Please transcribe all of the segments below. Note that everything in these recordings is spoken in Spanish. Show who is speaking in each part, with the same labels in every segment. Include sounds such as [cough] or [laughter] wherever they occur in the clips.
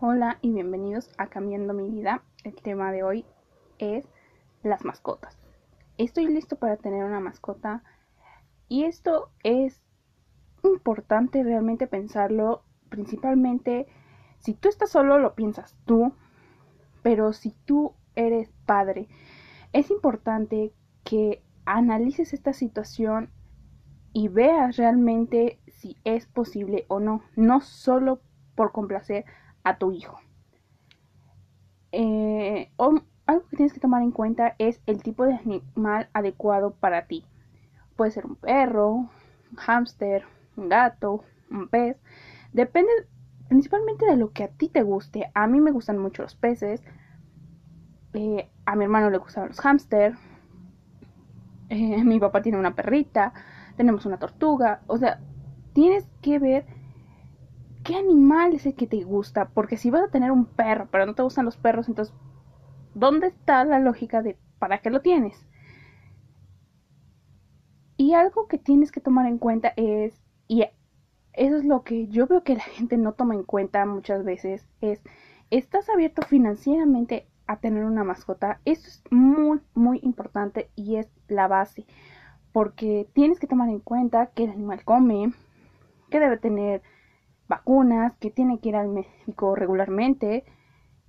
Speaker 1: Hola y bienvenidos a Cambiando mi vida. El tema de hoy es las mascotas. Estoy listo para tener una mascota y esto es importante realmente pensarlo, principalmente si tú estás solo lo piensas tú, pero si tú eres padre, es importante que analices esta situación y veas realmente si es posible o no, no solo por complacer a tu hijo. Eh, algo que tienes que tomar en cuenta es el tipo de animal adecuado para ti. Puede ser un perro, un hámster, un gato, un pez. Depende principalmente de lo que a ti te guste. A mí me gustan mucho los peces. Eh, a mi hermano le gustan los hámster. Eh, [laughs] mi papá tiene una perrita. Tenemos una tortuga. O sea, tienes que ver qué animal es el que te gusta. Porque si vas a tener un perro, pero no te gustan los perros, entonces, ¿dónde está la lógica de para qué lo tienes? Y algo que tienes que tomar en cuenta es, y eso es lo que yo veo que la gente no toma en cuenta muchas veces, es, ¿estás abierto financieramente a tener una mascota? Eso es muy, muy importante y es la base. Porque tienes que tomar en cuenta que el animal come, que debe tener vacunas, que tiene que ir al médico regularmente.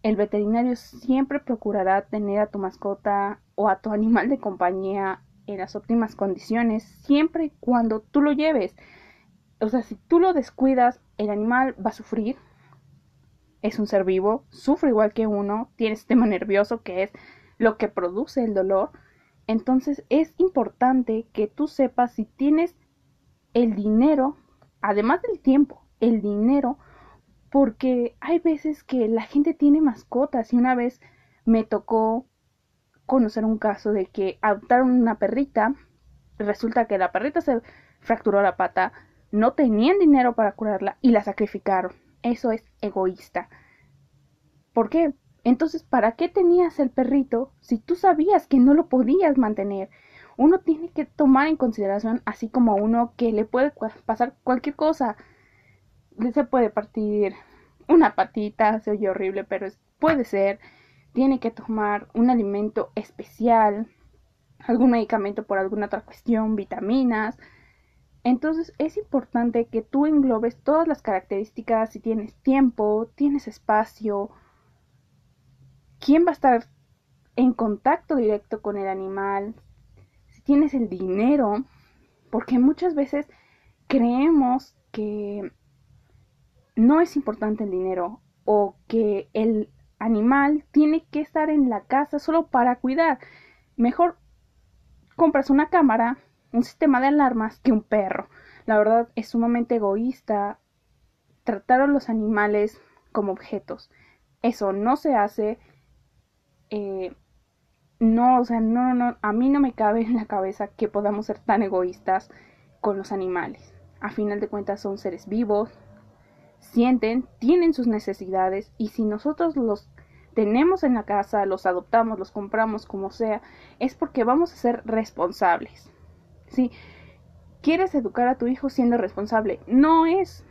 Speaker 1: El veterinario siempre procurará tener a tu mascota o a tu animal de compañía en las óptimas condiciones, siempre y cuando tú lo lleves. O sea, si tú lo descuidas, el animal va a sufrir. Es un ser vivo, sufre igual que uno, tiene sistema nervioso que es lo que produce el dolor. Entonces es importante que tú sepas si tienes el dinero, además del tiempo, el dinero porque hay veces que la gente tiene mascotas y una vez me tocó conocer un caso de que adoptaron una perrita, resulta que la perrita se fracturó la pata, no tenían dinero para curarla y la sacrificaron. Eso es egoísta. ¿Por qué? Entonces, ¿para qué tenías el perrito si tú sabías que no lo podías mantener? Uno tiene que tomar en consideración, así como uno que le puede pasar cualquier cosa, se puede partir una patita, se oye horrible, pero puede ser. Tiene que tomar un alimento especial, algún medicamento por alguna otra cuestión, vitaminas. Entonces es importante que tú englobes todas las características, si tienes tiempo, tienes espacio, quién va a estar en contacto directo con el animal, si tienes el dinero, porque muchas veces creemos que no es importante el dinero o que el animal tiene que estar en la casa solo para cuidar. Mejor compras una cámara, un sistema de alarmas que un perro. La verdad es sumamente egoísta tratar a los animales como objetos. Eso no se hace. Eh, no, o sea, no, no, a mí no me cabe en la cabeza que podamos ser tan egoístas con los animales. A final de cuentas son seres vivos, sienten, tienen sus necesidades y si nosotros los tenemos en la casa, los adoptamos, los compramos como sea, es porque vamos a ser responsables. Si quieres educar a tu hijo siendo responsable, no es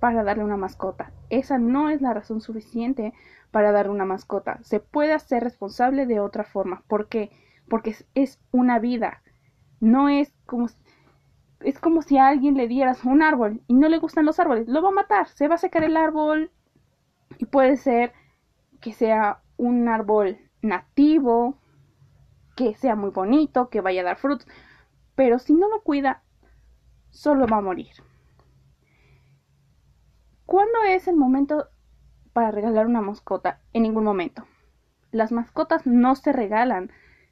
Speaker 1: para darle una mascota. Esa no es la razón suficiente para darle una mascota. Se puede hacer responsable de otra forma. ¿Por qué? Porque es una vida. No es como es como si a alguien le dieras un árbol y no le gustan los árboles, lo va a matar, se va a secar el árbol y puede ser que sea un árbol nativo, que sea muy bonito, que vaya a dar frutos, pero si no lo cuida, solo va a morir. ¿Cuándo es el momento para regalar una mascota? En ningún momento. Las mascotas no se regalan.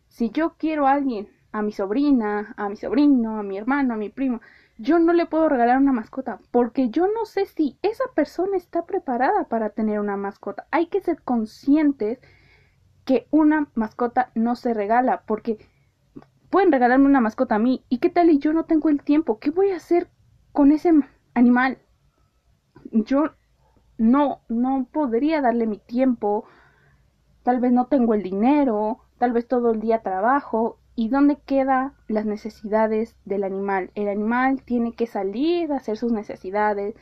Speaker 1: Si yo quiero a alguien a mi sobrina, a mi sobrino, a mi hermano, a mi primo. Yo no le puedo regalar una mascota porque yo no sé si esa persona está preparada para tener una mascota. Hay que ser conscientes que una mascota no se regala porque pueden regalarme una mascota a mí y qué tal y yo no tengo el tiempo. ¿Qué voy a hacer con ese animal? Yo no no podría darle mi tiempo. Tal vez no tengo el dinero, tal vez todo el día trabajo ¿Y dónde quedan las necesidades del animal? El animal tiene que salir a hacer sus necesidades,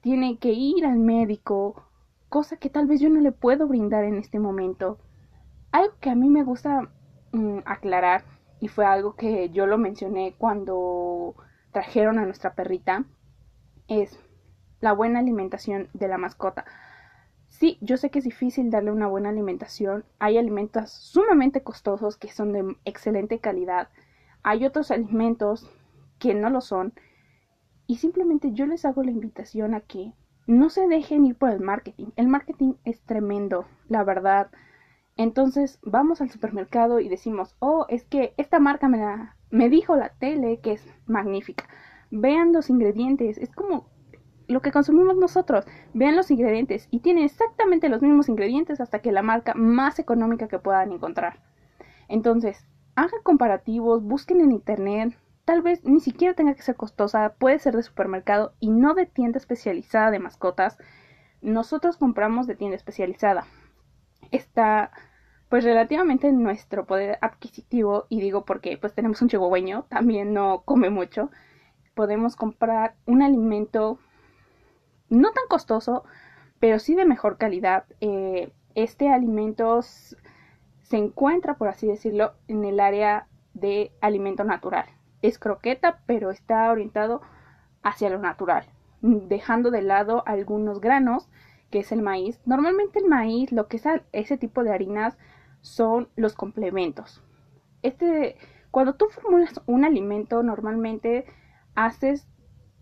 Speaker 1: tiene que ir al médico, cosa que tal vez yo no le puedo brindar en este momento. Algo que a mí me gusta mm, aclarar, y fue algo que yo lo mencioné cuando trajeron a nuestra perrita, es la buena alimentación de la mascota. Sí, yo sé que es difícil darle una buena alimentación. Hay alimentos sumamente costosos que son de excelente calidad. Hay otros alimentos que no lo son. Y simplemente yo les hago la invitación a que no se dejen ir por el marketing. El marketing es tremendo, la verdad. Entonces vamos al supermercado y decimos, oh, es que esta marca me, la, me dijo la tele que es magnífica. Vean los ingredientes. Es como lo que consumimos nosotros. Vean los ingredientes y tiene exactamente los mismos ingredientes hasta que la marca más económica que puedan encontrar. Entonces, hagan comparativos, busquen en internet. Tal vez ni siquiera tenga que ser costosa, puede ser de supermercado y no de tienda especializada de mascotas. Nosotros compramos de tienda especializada. Está pues relativamente nuestro poder adquisitivo y digo porque pues tenemos un chihuahueño, también no come mucho. Podemos comprar un alimento no tan costoso, pero sí de mejor calidad. Eh, este alimento se encuentra, por así decirlo, en el área de alimento natural. Es croqueta, pero está orientado hacia lo natural, dejando de lado algunos granos, que es el maíz. Normalmente el maíz, lo que es ese tipo de harinas, son los complementos. Este, cuando tú formulas un alimento, normalmente haces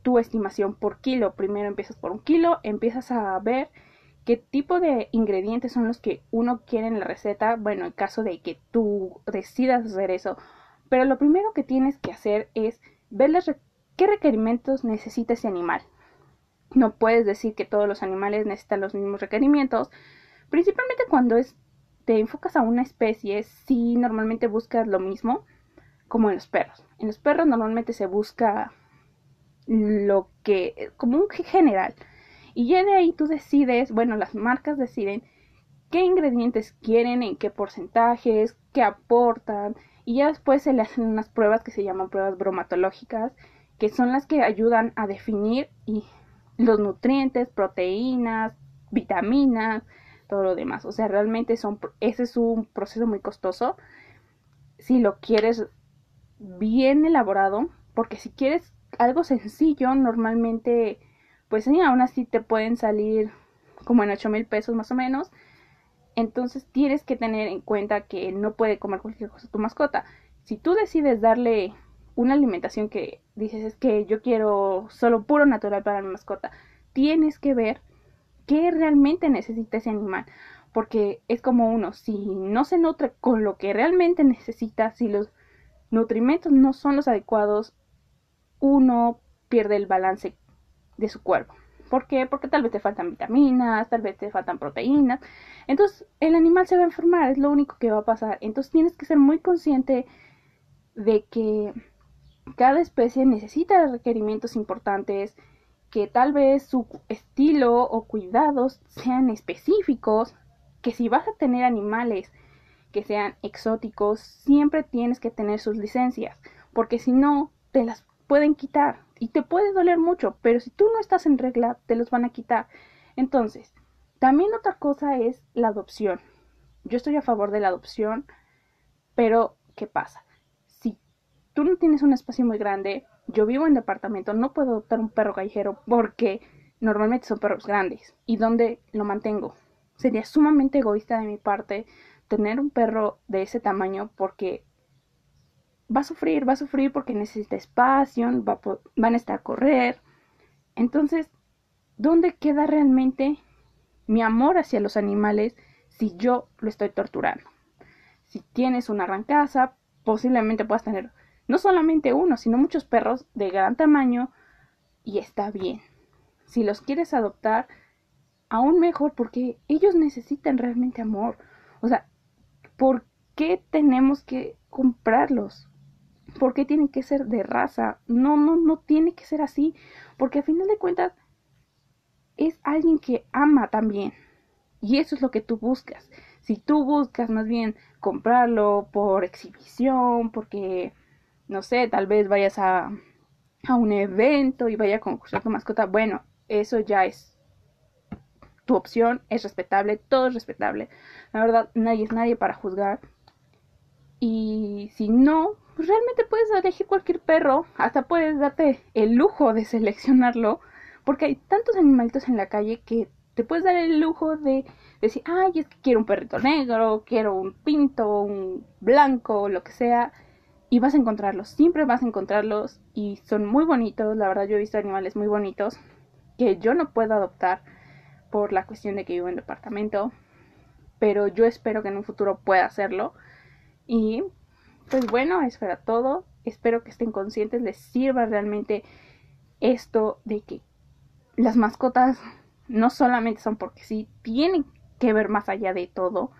Speaker 1: tu estimación por kilo. Primero empiezas por un kilo, empiezas a ver qué tipo de ingredientes son los que uno quiere en la receta. Bueno, en caso de que tú decidas hacer eso. Pero lo primero que tienes que hacer es ver qué requerimientos necesita ese animal. No puedes decir que todos los animales necesitan los mismos requerimientos. Principalmente cuando es, te enfocas a una especie, si normalmente buscas lo mismo como en los perros. En los perros normalmente se busca lo que, como un general. Y ya de ahí tú decides, bueno, las marcas deciden qué ingredientes quieren, en qué porcentajes, qué aportan. Y ya después se le hacen unas pruebas que se llaman pruebas bromatológicas, que son las que ayudan a definir y los nutrientes, proteínas, vitaminas, todo lo demás. O sea, realmente son, ese es un proceso muy costoso. Si lo quieres bien elaborado, porque si quieres algo sencillo, normalmente, pues aún así te pueden salir como en 8 mil pesos más o menos. Entonces tienes que tener en cuenta que no puede comer cualquier cosa tu mascota. Si tú decides darle una alimentación que dices es que yo quiero solo puro natural para mi mascota, tienes que ver qué realmente necesita ese animal. Porque es como uno, si no se nutre con lo que realmente necesita, si los nutrimentos no son los adecuados, uno pierde el balance de su cuerpo. ¿Por qué? Porque tal vez te faltan vitaminas, tal vez te faltan proteínas. Entonces el animal se va a enfermar, es lo único que va a pasar. Entonces tienes que ser muy consciente de que cada especie necesita requerimientos importantes, que tal vez su estilo o cuidados sean específicos, que si vas a tener animales que sean exóticos, siempre tienes que tener sus licencias, porque si no, te las pueden quitar y te puede doler mucho, pero si tú no estás en regla, te los van a quitar. Entonces, también otra cosa es la adopción. Yo estoy a favor de la adopción, pero ¿qué pasa? Si tú no tienes un espacio muy grande, yo vivo en departamento, no puedo adoptar un perro callejero porque normalmente son perros grandes. ¿Y dónde lo mantengo? Sería sumamente egoísta de mi parte tener un perro de ese tamaño porque va a sufrir, va a sufrir porque necesita espacio, va a van a estar a correr. Entonces, ¿dónde queda realmente mi amor hacia los animales si yo lo estoy torturando? Si tienes una arrancasa, posiblemente puedas tener no solamente uno, sino muchos perros de gran tamaño y está bien. Si los quieres adoptar, aún mejor porque ellos necesitan realmente amor. O sea, ¿por qué tenemos que comprarlos? ¿Por qué tienen que ser de raza? No, no, no tiene que ser así, porque a final de cuentas es alguien que ama también. Y eso es lo que tú buscas. Si tú buscas más bien comprarlo por exhibición, porque, no sé, tal vez vayas a, a un evento y vaya a concursar tu mascota, bueno, eso ya es tu opción, es respetable, todo es respetable. La verdad, nadie es nadie para juzgar. Y si no, pues realmente puedes elegir cualquier perro, hasta puedes darte el lujo de seleccionarlo, porque hay tantos animalitos en la calle que te puedes dar el lujo de decir, ay, es que quiero un perrito negro, quiero un pinto, un blanco, lo que sea, y vas a encontrarlos, siempre vas a encontrarlos y son muy bonitos, la verdad yo he visto animales muy bonitos que yo no puedo adoptar por la cuestión de que vivo en departamento, pero yo espero que en un futuro pueda hacerlo y pues bueno, eso era todo. Espero que estén conscientes, les sirva realmente esto de que las mascotas no solamente son porque sí, tienen que ver más allá de todo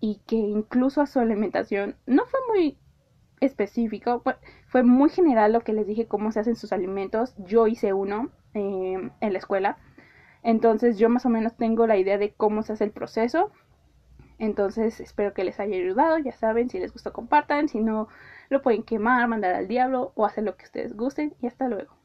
Speaker 1: y que incluso a su alimentación no fue muy específico, fue muy general lo que les dije cómo se hacen sus alimentos. Yo hice uno eh, en la escuela, entonces yo más o menos tengo la idea de cómo se hace el proceso entonces espero que les haya ayudado, ya saben, si les gustó compartan, si no lo pueden quemar, mandar al diablo o hacer lo que ustedes gusten y hasta luego.